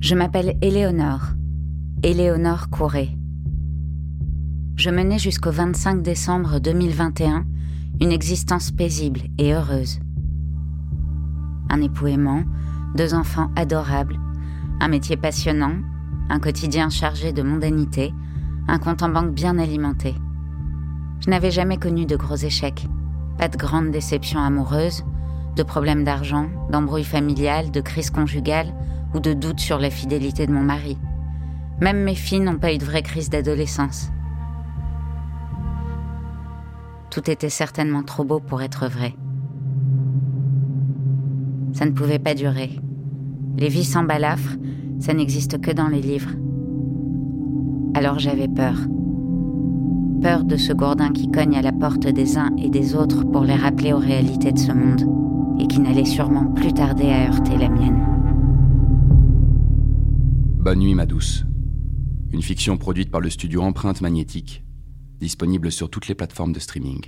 Je m'appelle Éléonore, Éléonore Couré. Je menais jusqu'au 25 décembre 2021 une existence paisible et heureuse. Un époux aimant, deux enfants adorables, un métier passionnant, un quotidien chargé de mondanité, un compte en banque bien alimenté. Je n'avais jamais connu de gros échecs, pas de grandes déceptions amoureuses, de problèmes d'argent, d'embrouilles familiales, de crises conjugales ou de doutes sur la fidélité de mon mari. Même mes filles n'ont pas eu de vraie crise d'adolescence. Tout était certainement trop beau pour être vrai. Ça ne pouvait pas durer. Les vies sans balafre, ça n'existe que dans les livres. Alors j'avais peur. Peur de ce gourdin qui cogne à la porte des uns et des autres pour les rappeler aux réalités de ce monde, et qui n'allait sûrement plus tarder à heurter la mienne. Bonne nuit, ma douce. Une fiction produite par le studio Empreinte Magnétique disponible sur toutes les plateformes de streaming.